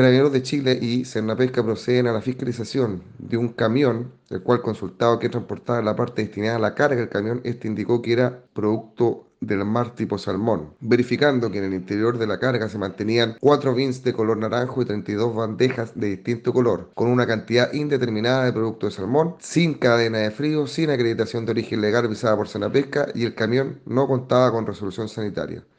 Carabineros de Chile y Cernapesca proceden a la fiscalización de un camión, el cual consultado que transportaba la parte destinada a la carga del camión, este indicó que era producto del mar tipo salmón, verificando que en el interior de la carga se mantenían cuatro bins de color naranjo y 32 bandejas de distinto color, con una cantidad indeterminada de producto de salmón, sin cadena de frío, sin acreditación de origen legal visada por Senapesca y el camión no contaba con resolución sanitaria.